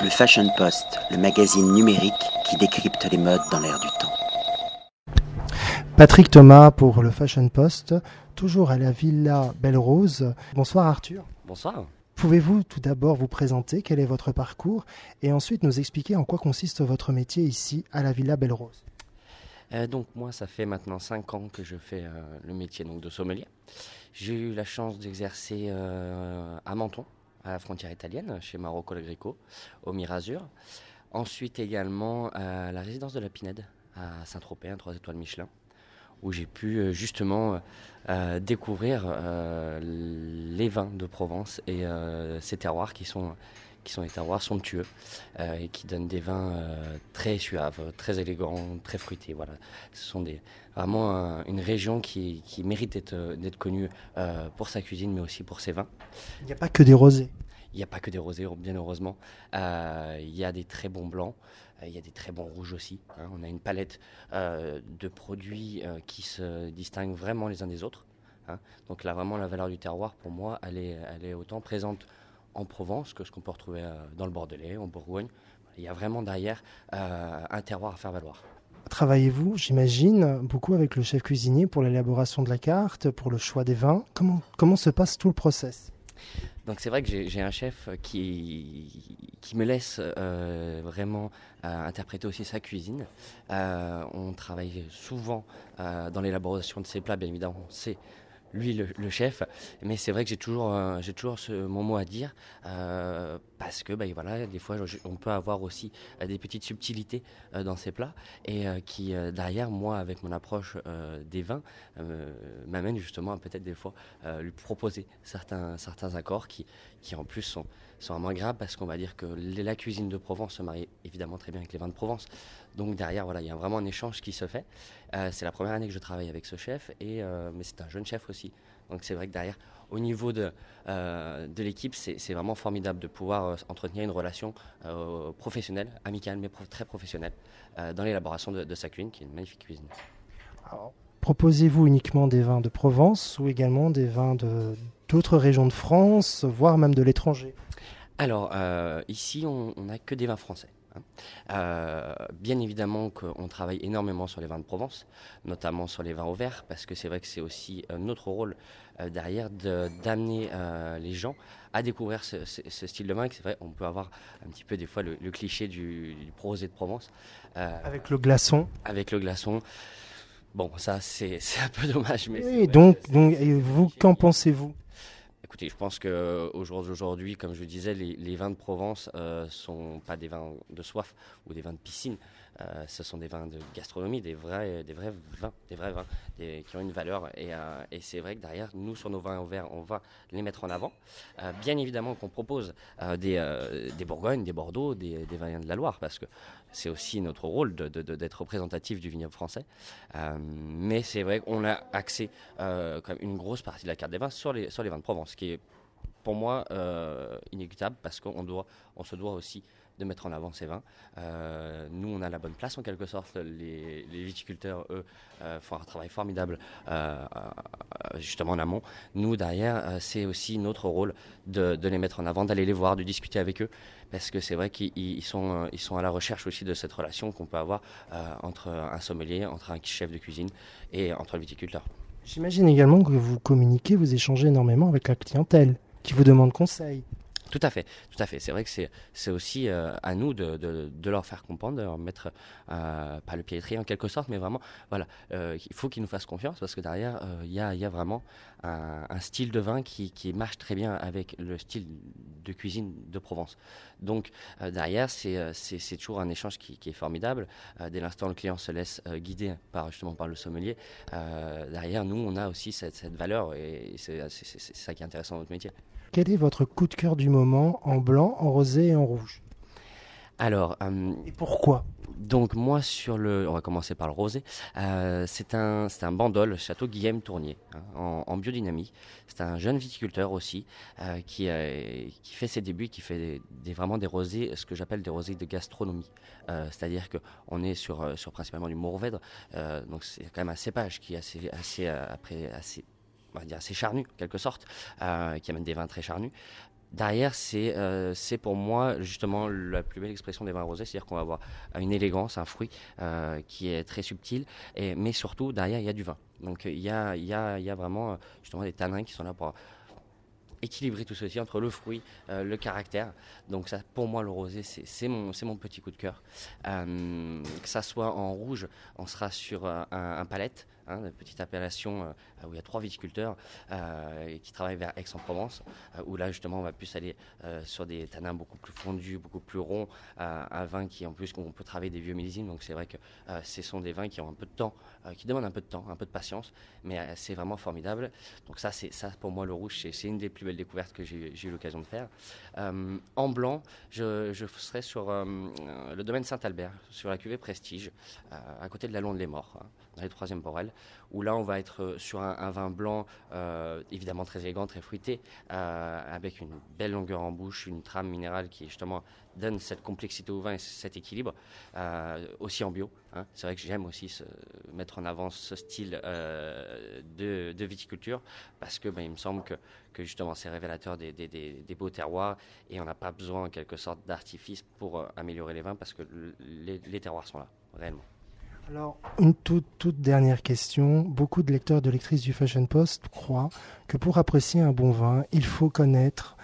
Le Fashion Post, le magazine numérique qui décrypte les modes dans l'air du temps. Patrick Thomas pour le Fashion Post, toujours à la Villa Belle Rose. Bonsoir Arthur. Bonsoir. Pouvez-vous tout d'abord vous présenter? Quel est votre parcours? Et ensuite nous expliquer en quoi consiste votre métier ici à la Villa Belle Rose Euh, donc moi, ça fait maintenant 5 ans que je fais euh, le métier donc, de sommelier. J'ai eu la chance d'exercer euh, à Menton, à la frontière italienne, chez Marocco Le Greco, au Mirazur. Ensuite également à la résidence de la Pinède, à Saint-Tropez, 3 étoiles Michelin, où j'ai pu euh, justement euh, découvrir euh, les vins de Provence et ces terroirs qui sont qui sont des terroirs somptueux euh, et qui donnent des vins euh, très suaves, très élégants, très fruités. Voilà, ce sont des, vraiment un- une région qui, qui mérite d'être euh, connue pour sa cuisine, mais aussi pour ses vins. Il n'y a pas que des rosés. Il n'y a pas que des rosés, bien heureusement. Euh, il y a des très bons blancs. euh, Il y a des très bons rouges aussi. hein. On a une palette euh, de produits qui se distinguent vraiment les uns des autres. hein. Donc là, vraiment, la valeur du terroir, pour moi, elle est, elle est autant présente en Provence que ce qu'on peut retrouver euh, dans le Bordelais, en Bourgogne. Il y a vraiment derrière euh, un terroir à faire valoir. Travaillez-vous, j'imagine, beaucoup avec le chef cuisinier pour l'élaboration de la carte, pour le choix des vins? Comment, comment se passe tout le process? Donc c'est vrai que j'ai un chef qui, qui me laisse euh, vraiment euh, interpréter aussi sa cuisine. Euh, on travaille souvent dans l'élaboration de ses plats, bien évidemment, c'est lui le, chef, mais c'est vrai que j'ai toujours, euh, toujours mon mot à dire euh, parce que bah, voilà, des fois on peut avoir aussi euh, des petites subtilités dans ces plats et qui derrière moi avec mon approche des vins m'amène justement à peut-être des fois lui proposer certains, certains accords qui, qui en plus sont, sont vraiment agréables parce qu'on va dire que la cuisine de Provence se marie évidemment très bien avec les vins de Provence. Donc derrière, voilà, il y a vraiment un échange qui se fait. Euh, c'est la première année que je travaille avec ce chef, et, euh, mais c'est un jeune chef aussi. Donc c'est vrai que derrière, au niveau de, euh, de l'équipe, c'est c'est vraiment formidable de pouvoir entretenir une relation professionnelle, amicale, mais très professionnelle, dans l'élaboration de, de sa cuisine, qui est une magnifique cuisine. Proposez-vous uniquement des vins de Provence ou également des vins de- d'autres régions de France, voire même de l'étranger Alors, euh, ici, on n'a que des vins français. hein. Euh, bien évidemment qu'on travaille énormément sur les vins de Provence, notamment sur les vins au vert, parce que c'est vrai que c'est aussi euh, notre rôle euh, derrière de- d'amener les gens à découvrir ce, ce- ce style de vin. C'est vrai, on peut avoir un petit peu des fois le, le cliché du, du rosé de Provence Avec le glaçon. avec le glaçon. Bon, ça c'est c'est un peu dommage, mais Oui, donc, donc et vous, qu'en pensez-vous? Écoutez, je pense que au jour d'aujourd'hui, comme je disais, les, vins de Provence euh, sont pas des vins de soif ou des vins de piscine. Euh, ce sont des vins de gastronomie, des vrais, des vrais vins, des vrais vins qui ont une valeur. Et, euh, c'est vrai que derrière, nous sur nos vins au vert, on va les mettre en avant. Euh, bien évidemment qu'on propose euh, des, euh, des Bourgognes, des Bordeaux, des, vins de la Loire, parce que c'est aussi notre rôle de- de- d'être représentatif du vignoble français. Euh, mais c'est vrai qu'on a axé euh, même une grosse partie de la carte des vins sur les vins de Provence, qui est pour moi euh, inéluctable parce qu'on doit, on se doit aussi de mettre en avant ces vins. Euh, nous, on a la bonne place en quelque sorte. Les, viticulteurs, eux, euh, font un travail formidable euh, justement en amont. Nous, derrière, c'est aussi notre rôle de, de les mettre en avant, d'aller les voir, de discuter avec eux, parce que c'est vrai qu'ils ils sont, ils sont à la recherche aussi de cette relation qu'on peut avoir entre un sommelier, entre un chef de cuisine et entre le viticulteur. J'imagine également que vous communiquez, vous échangez énormément avec la clientèle qui vous demande conseil. Tout à fait, tout à fait. C'est vrai que c'est aussi euh, à nous de, leur faire comprendre, de leur mettre euh, pas le pied à l'étrier en quelque sorte, mais vraiment, voilà, euh, il faut qu'ils nous fassent confiance parce que derrière, il y, a, vraiment un, style de vin qui, marche très bien avec le style de cuisine de Provence. Donc derrière, c'est toujours un échange qui, est formidable. Dès l'instant où le client se laisse guider par justement par le sommelier, derrière nous, on a aussi cette, cette valeur et c'est ça qui est intéressant dans notre métier. Quel est votre coup de cœur du moment en blanc, en rosé et en rouge? Alors, euh, Et pourquoi? Donc moi sur le, on va commencer par le rosé. Euh, c'est un, c'est un bandol, château Guillaume Tournier, hein, en, en biodynamie. C'est un jeune viticulteur aussi euh, qui, qui fait ses débuts, qui fait des, des- vraiment des rosés, ce que j'appelle des rosés de gastronomie. C'est-à-dire que on est sur, sur principalement du Mourvèdre, donc c'est quand même un cépage qui est assez, assez, après, assez, on va dire assez charnu, en quelque sorte, euh, qui amène des vins très charnus Derrière, c'est euh, pour moi justement la plus belle expression des vins rosés, c'est-à-dire qu'on va avoir une élégance, un fruit euh, qui est très subtil, et, mais surtout derrière il y a du vin. Donc il y a, y a, y a vraiment justement des tanins qui sont là pour équilibrer tout ceci entre le fruit, euh, le caractère. Donc ça, pour moi, le rosé, c'est mon, mon petit coup de cœur. Euh, que ça soit en rouge, on sera sur un palette, hein, une petite appellation euh, où il y a trois viticulteurs qui travaillent vers Aix-en-Provence, où là justement on va plus aller sur des tanins beaucoup plus fondus, beaucoup plus ronds, un vin qui en plus on peut travailler des vieux millésimes. Donc c'est vrai que ce sont des vins qui ont un peu de temps, qui demandent un peu de temps, un peu de patience, mais c'est vraiment formidable. Donc ça, c'est ça pour moi le rouge, c'est une des plus belle découverte que j'ai eu l'occasion de faire. Euh, en blanc, je, serai sur euh, le domaine Saint-Albert, sur la cuvée Prestige, euh, à côté de la Londe les Morts, hein, dans les troisièmes Borel, où là on va être sur un, vin blanc évidemment très élégant, très fruité, avec une belle longueur en bouche, une trame minérale qui justement donne cette complexité au vin et cet équilibre, aussi en bio. Hein. C'est vrai que j'aime aussi mettre en avant ce style de, viticulture, parce que ben, il me semble que, justement c'est révélateur des, beaux terroirs et on n'a pas besoin en quelque sorte d'artifice pour euh, améliorer les vins parce que les, terroirs sont là, réellement. Alors, une toute, toute dernière question. Beaucoup de lecteurs de lectrices du Fashion Post croient que pour apprécier un bon vin, il faut connaître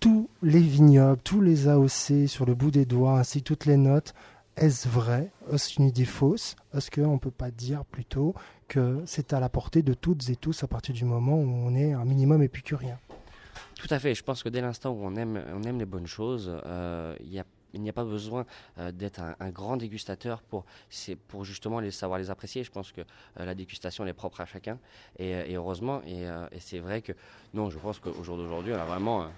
tous les vignobles, tous les AOC sur le bout des doigts, ainsi toutes les notes. Est-ce vrai? Est-ce une idée fausse? Est-ce qu'on ne peut pas dire plutôt que c'est à la portée de toutes et tous à partir du moment où on est un minimum épicurien? Tout à fait. Je pense que dès l'instant où on aime, les bonnes choses, euh, il n'y a pas besoin euh, d'être un, grand dégustateur pour, pour justement les savoir les apprécier. Je pense que euh, la dégustation est propre à chacun et, heureusement. Et, c'est vrai que non, je pense qu'au jour d'aujourd'hui, on a vraiment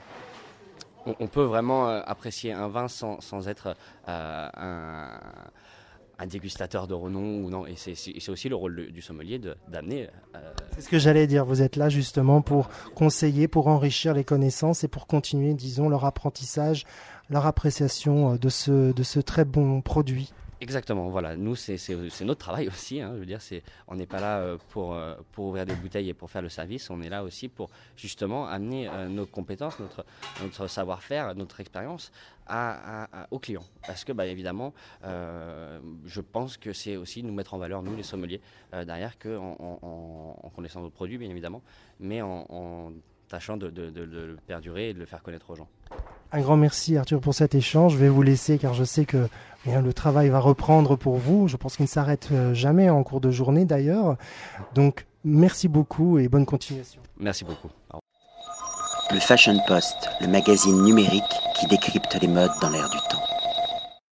on, peut vraiment euh, apprécier un vin sans, être euh, un, dégustateur de renom ou non. Et c'est aussi le rôle du sommelier d'amener. Euh, c'est ce que j'allais dire. Vous êtes là justement pour conseiller, pour enrichir les connaissances et pour continuer, disons, leur apprentissage, leur appréciation de ce, de ce très bon produit. Exactement, voilà. Nous, c'est notre travail aussi. Hein. je veux dire, on n'est pas là euh, pour, euh, pour ouvrir des bouteilles et pour faire le service. On est là aussi pour justement amener euh, nos compétences, notre, notre savoir-faire, notre expérience à, aux clients. Parce que, bah, évidemment, je pense que c'est aussi nous mettre en valeur, nous, les sommeliers, derrière, que connaissant notre produit, bien évidemment, mais en, tâchant de, de, de le perdurer et de le faire connaître aux gens. Un grand merci Arthur pour cet échange. Je vais vous laisser car je sais que le travail va reprendre pour vous. Je pense qu'il ne s'arrête euh, jamais en cours de journée d'ailleurs. Donc merci beaucoup et bonne continuation. Merci beaucoup. Le Fashion Post, le magazine numérique qui décrypte les modes dans l'air du temps.